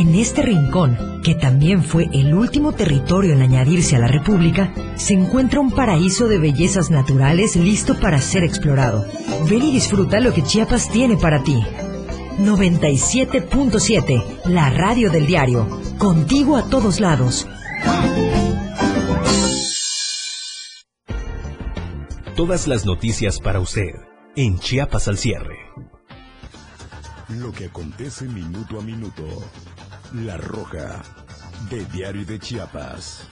en este rincón, que también fue el último territorio en añadirse a la República, se encuentra un paraíso de bellezas naturales listo para ser explorado. Ven y disfruta lo que Chiapas tiene para ti. 97.7, la radio del diario, contigo a todos lados. Todas las noticias para usted en Chiapas al cierre. Lo que acontece minuto a minuto. La Roja, de Diario de Chiapas.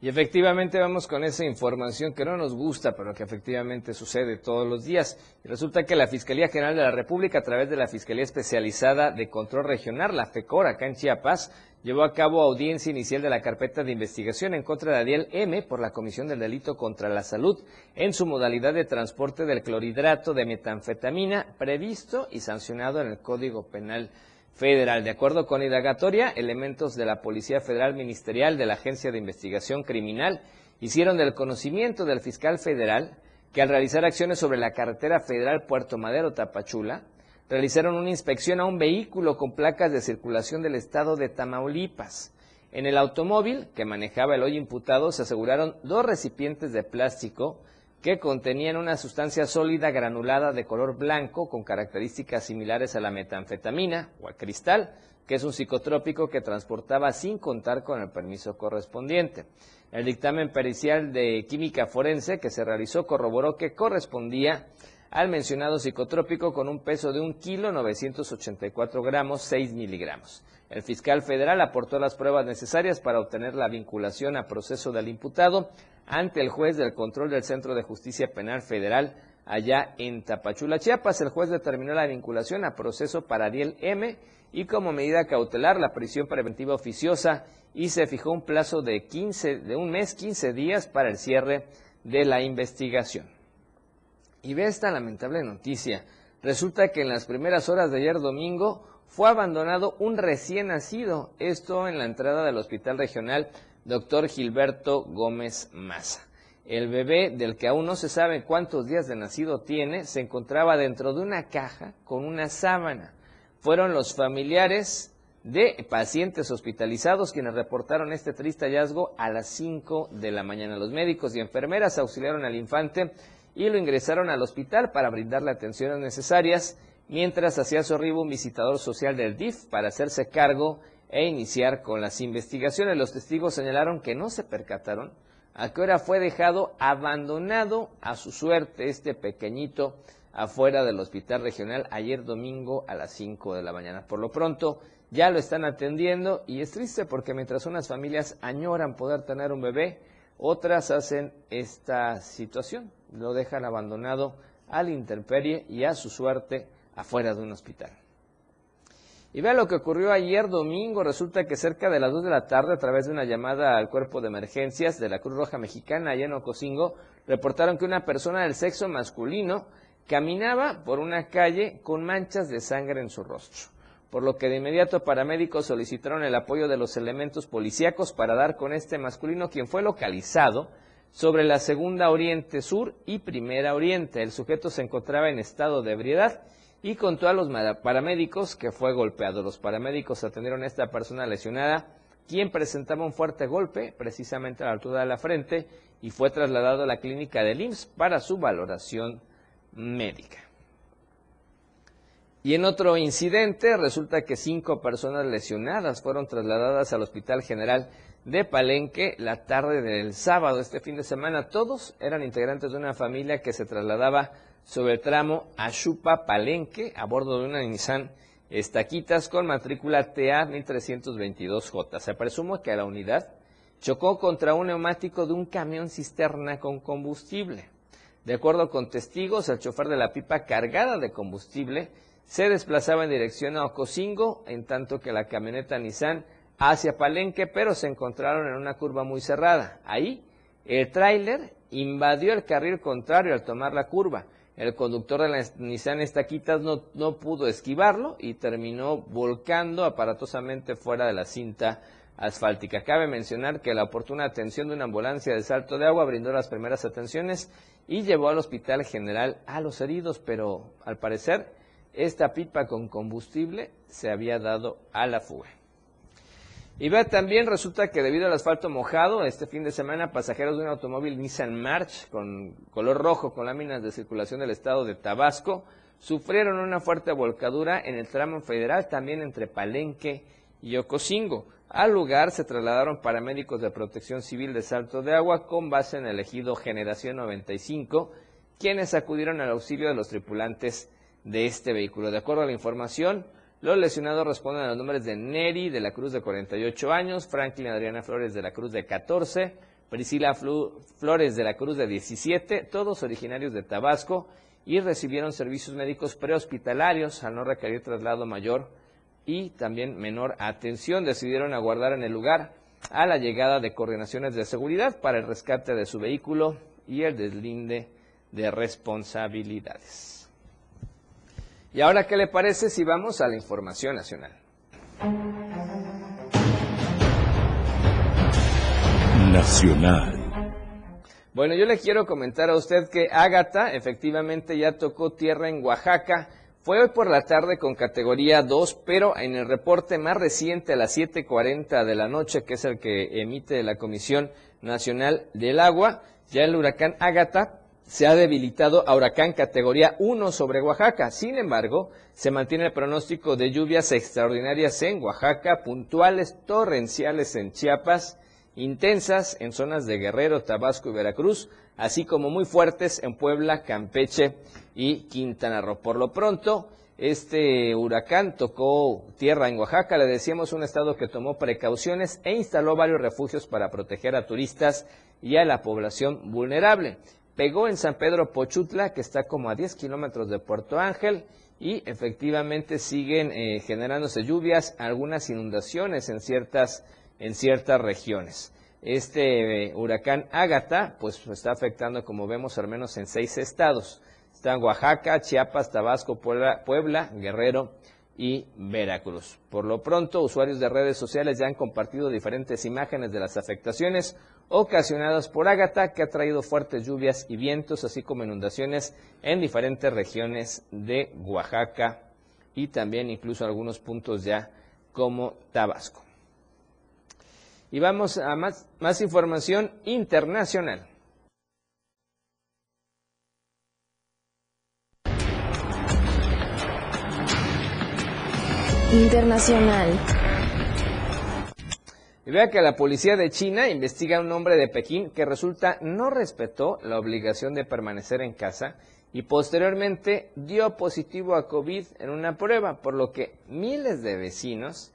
Y efectivamente vamos con esa información que no nos gusta, pero que efectivamente sucede todos los días. Resulta que la Fiscalía General de la República, a través de la Fiscalía Especializada de Control Regional, la FECOR, acá en Chiapas, llevó a cabo audiencia inicial de la carpeta de investigación en contra de Ariel M. por la comisión del delito contra la salud en su modalidad de transporte del clorhidrato de metanfetamina previsto y sancionado en el Código Penal federal. De acuerdo con indagatoria, elementos de la Policía Federal Ministerial de la Agencia de Investigación Criminal hicieron del conocimiento del fiscal federal que al realizar acciones sobre la carretera federal Puerto Madero Tapachula, realizaron una inspección a un vehículo con placas de circulación del estado de Tamaulipas. En el automóvil que manejaba el hoy imputado se aseguraron dos recipientes de plástico que contenían una sustancia sólida granulada de color blanco con características similares a la metanfetamina o al cristal, que es un psicotrópico que transportaba sin contar con el permiso correspondiente. El dictamen pericial de química forense que se realizó corroboró que correspondía al mencionado psicotrópico con un peso de un kilo 984 gramos 6 miligramos. El fiscal federal aportó las pruebas necesarias para obtener la vinculación a proceso del imputado ante el juez del control del Centro de Justicia Penal Federal allá en Tapachula, Chiapas. El juez determinó la vinculación a proceso para Ariel M y como medida cautelar la prisión preventiva oficiosa y se fijó un plazo de 15 de un mes 15 días para el cierre de la investigación. Y ve esta lamentable noticia. Resulta que en las primeras horas de ayer domingo fue abandonado un recién nacido, esto en la entrada del Hospital Regional Dr. Gilberto Gómez Maza. El bebé, del que aún no se sabe cuántos días de nacido tiene, se encontraba dentro de una caja con una sábana. Fueron los familiares de pacientes hospitalizados quienes reportaron este triste hallazgo a las 5 de la mañana. Los médicos y enfermeras auxiliaron al infante y lo ingresaron al hospital para brindarle atenciones necesarias, mientras hacía su arribo un visitador social del DIF para hacerse cargo e iniciar con las investigaciones. Los testigos señalaron que no se percataron a qué hora fue dejado abandonado a su suerte este pequeñito afuera del hospital regional ayer domingo a las 5 de la mañana. Por lo pronto ya lo están atendiendo y es triste porque mientras unas familias añoran poder tener un bebé, otras hacen esta situación, lo dejan abandonado a la intemperie y a su suerte afuera de un hospital. Y vea lo que ocurrió ayer domingo. Resulta que cerca de las 2 de la tarde, a través de una llamada al cuerpo de emergencias de la Cruz Roja Mexicana allá en Ocosingo, reportaron que una persona del sexo masculino caminaba por una calle con manchas de sangre en su rostro. Por lo que de inmediato paramédicos solicitaron el apoyo de los elementos policíacos para dar con este masculino, quien fue localizado sobre la segunda Oriente Sur y Primera Oriente. El sujeto se encontraba en estado de ebriedad y contó a los paramédicos que fue golpeado. Los paramédicos atendieron a esta persona lesionada, quien presentaba un fuerte golpe, precisamente a la altura de la frente, y fue trasladado a la clínica del IMSS para su valoración médica. Y en otro incidente, resulta que cinco personas lesionadas fueron trasladadas al Hospital General de Palenque la tarde del sábado, este fin de semana. Todos eran integrantes de una familia que se trasladaba sobre el tramo Ashupa-Palenque a bordo de una Nissan Estaquitas con matrícula TA 1322J. Se presume que la unidad chocó contra un neumático de un camión cisterna con combustible. De acuerdo con testigos, el chofer de la pipa cargada de combustible se desplazaba en dirección a Ocosingo, en tanto que la camioneta Nissan hacia Palenque, pero se encontraron en una curva muy cerrada. Ahí, el tráiler invadió el carril contrario al tomar la curva. El conductor de la Nissan Estaquitas no, no pudo esquivarlo y terminó volcando aparatosamente fuera de la cinta asfáltica. Cabe mencionar que la oportuna atención de una ambulancia de salto de agua brindó las primeras atenciones y llevó al Hospital General a los heridos, pero al parecer esta pipa con combustible se había dado a la fuga. Y vea, también resulta que debido al asfalto mojado, este fin de semana pasajeros de un automóvil Nissan March con color rojo con láminas de circulación del estado de Tabasco sufrieron una fuerte volcadura en el tramo federal, también entre Palenque y Ocosingo. Al lugar se trasladaron paramédicos de protección civil de Salto de Agua con base en el ejido Generación 95, quienes acudieron al auxilio de los tripulantes de este vehículo. De acuerdo a la información, los lesionados responden a los nombres de Neri de la Cruz de 48 años, Franklin Adriana Flores de la Cruz de 14, Priscila Flores de la Cruz de 17, todos originarios de Tabasco y recibieron servicios médicos prehospitalarios al no requerir traslado mayor y también menor atención. Decidieron aguardar en el lugar a la llegada de coordinaciones de seguridad para el rescate de su vehículo y el deslinde de responsabilidades. Y ahora, ¿qué le parece si vamos a la información nacional? Nacional. Bueno, yo le quiero comentar a usted que Ágata efectivamente ya tocó tierra en Oaxaca. Fue hoy por la tarde con categoría 2, pero en el reporte más reciente a las 7.40 de la noche, que es el que emite la Comisión Nacional del Agua, ya el huracán Ágata se ha debilitado a huracán categoría 1 sobre Oaxaca. Sin embargo, se mantiene el pronóstico de lluvias extraordinarias en Oaxaca, puntuales torrenciales en Chiapas, intensas en zonas de Guerrero, Tabasco y Veracruz, así como muy fuertes en Puebla, Campeche y Quintana Roo. Por lo pronto, este huracán tocó tierra en Oaxaca, le decíamos un estado que tomó precauciones e instaló varios refugios para proteger a turistas y a la población vulnerable. Pegó en San Pedro Pochutla, que está como a 10 kilómetros de Puerto Ángel, y efectivamente siguen eh, generándose lluvias, algunas inundaciones en ciertas, en ciertas regiones. Este eh, huracán Ágata, pues está afectando, como vemos, al menos en seis estados. Están Oaxaca, Chiapas, Tabasco, Puebla, Puebla Guerrero y Veracruz. Por lo pronto, usuarios de redes sociales ya han compartido diferentes imágenes de las afectaciones ocasionadas por Ágata, que ha traído fuertes lluvias y vientos, así como inundaciones en diferentes regiones de Oaxaca y también incluso algunos puntos ya como Tabasco. Y vamos a más, más información internacional. Internacional. Y vea que la policía de China investiga a un hombre de Pekín que resulta no respetó la obligación de permanecer en casa y posteriormente dio positivo a COVID en una prueba, por lo que miles de vecinos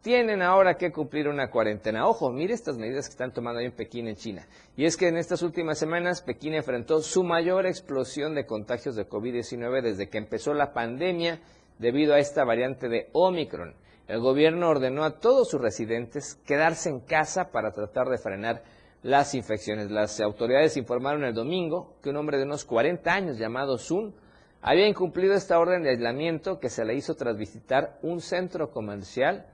tienen ahora que cumplir una cuarentena. Ojo, mire estas medidas que están tomando ahí en Pekín, en China. Y es que en estas últimas semanas Pekín enfrentó su mayor explosión de contagios de COVID-19 desde que empezó la pandemia debido a esta variante de Omicron el gobierno ordenó a todos sus residentes quedarse en casa para tratar de frenar las infecciones. Las autoridades informaron el domingo que un hombre de unos 40 años llamado Sun había incumplido esta orden de aislamiento que se le hizo tras visitar un centro comercial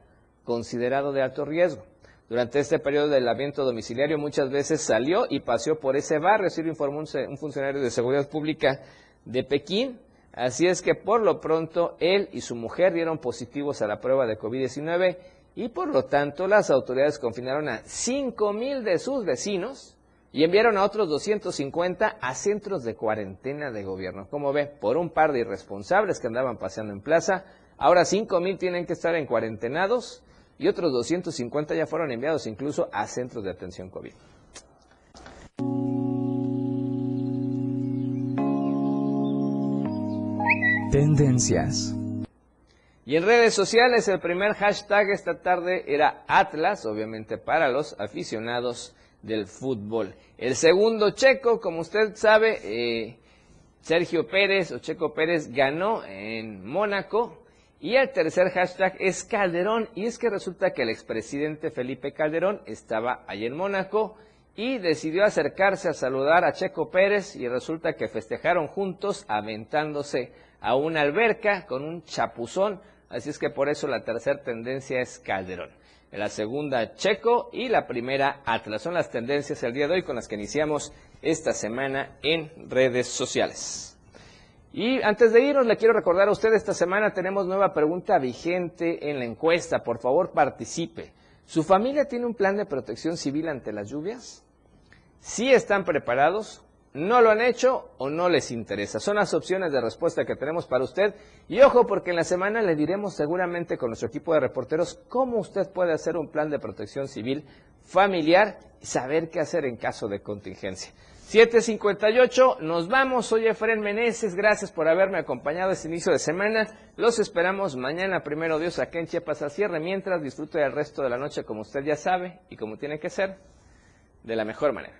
considerado de alto riesgo. Durante este periodo de aislamiento domiciliario muchas veces salió y paseó por ese barrio, así lo informó un funcionario de seguridad pública de Pekín. Así es que por lo pronto él y su mujer dieron positivos a la prueba de COVID-19 y por lo tanto las autoridades confinaron a 5.000 de sus vecinos y enviaron a otros 250 a centros de cuarentena de gobierno. Como ve, por un par de irresponsables que andaban paseando en plaza, ahora 5.000 tienen que estar en cuarentenados y otros 250 ya fueron enviados incluso a centros de atención COVID. Tendencias. Y en redes sociales el primer hashtag esta tarde era Atlas, obviamente para los aficionados del fútbol. El segundo Checo, como usted sabe, eh, Sergio Pérez o Checo Pérez ganó en Mónaco. Y el tercer hashtag es Calderón. Y es que resulta que el expresidente Felipe Calderón estaba allí en Mónaco y decidió acercarse a saludar a Checo Pérez y resulta que festejaron juntos aventándose a una alberca con un chapuzón, así es que por eso la tercera tendencia es Calderón. La segunda Checo y la primera Atlas. Son las tendencias el día de hoy con las que iniciamos esta semana en redes sociales. Y antes de irnos, le quiero recordar a usted, esta semana tenemos nueva pregunta vigente en la encuesta. Por favor, participe. ¿Su familia tiene un plan de protección civil ante las lluvias? ¿Sí están preparados? No lo han hecho o no les interesa. Son las opciones de respuesta que tenemos para usted. Y ojo, porque en la semana le diremos seguramente con nuestro equipo de reporteros cómo usted puede hacer un plan de protección civil familiar y saber qué hacer en caso de contingencia. 758, nos vamos. Soy Efren Meneses. Gracias por haberme acompañado este inicio de semana. Los esperamos mañana, primero Dios, aquí en Chiapas al cierre. Mientras disfrute del resto de la noche, como usted ya sabe y como tiene que ser, de la mejor manera.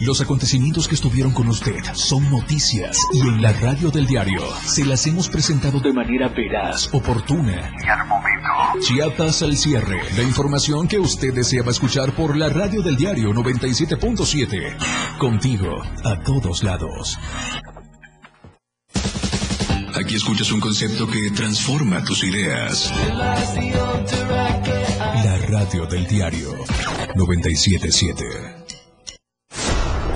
Los acontecimientos que estuvieron con usted son noticias y en la radio del diario se las hemos presentado de manera veraz, oportuna y al momento. Chiapas al cierre, la información que usted deseaba escuchar por la radio del diario 97.7. Contigo, a todos lados. Aquí escuchas un concepto que transforma tus ideas. La radio del diario 977.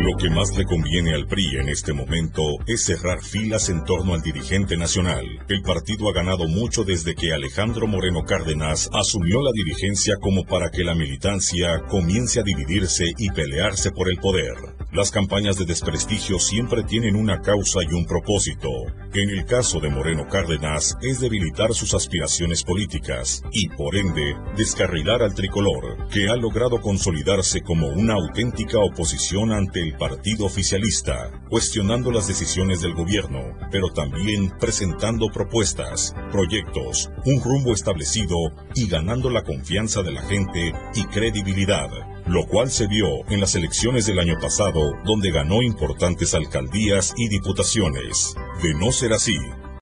Lo que más le conviene al PRI en este momento es cerrar filas en torno al dirigente nacional. El partido ha ganado mucho desde que Alejandro Moreno Cárdenas asumió la dirigencia como para que la militancia comience a dividirse y pelearse por el poder. Las campañas de desprestigio siempre tienen una causa y un propósito. En el caso de Moreno Cárdenas es debilitar sus aspiraciones políticas y por ende descarrilar al tricolor, que ha logrado consolidarse como una auténtica oposición ante el partido oficialista, cuestionando las decisiones del gobierno, pero también presentando propuestas, proyectos, un rumbo establecido y ganando la confianza de la gente y credibilidad, lo cual se vio en las elecciones del año pasado, donde ganó importantes alcaldías y diputaciones. De no ser así,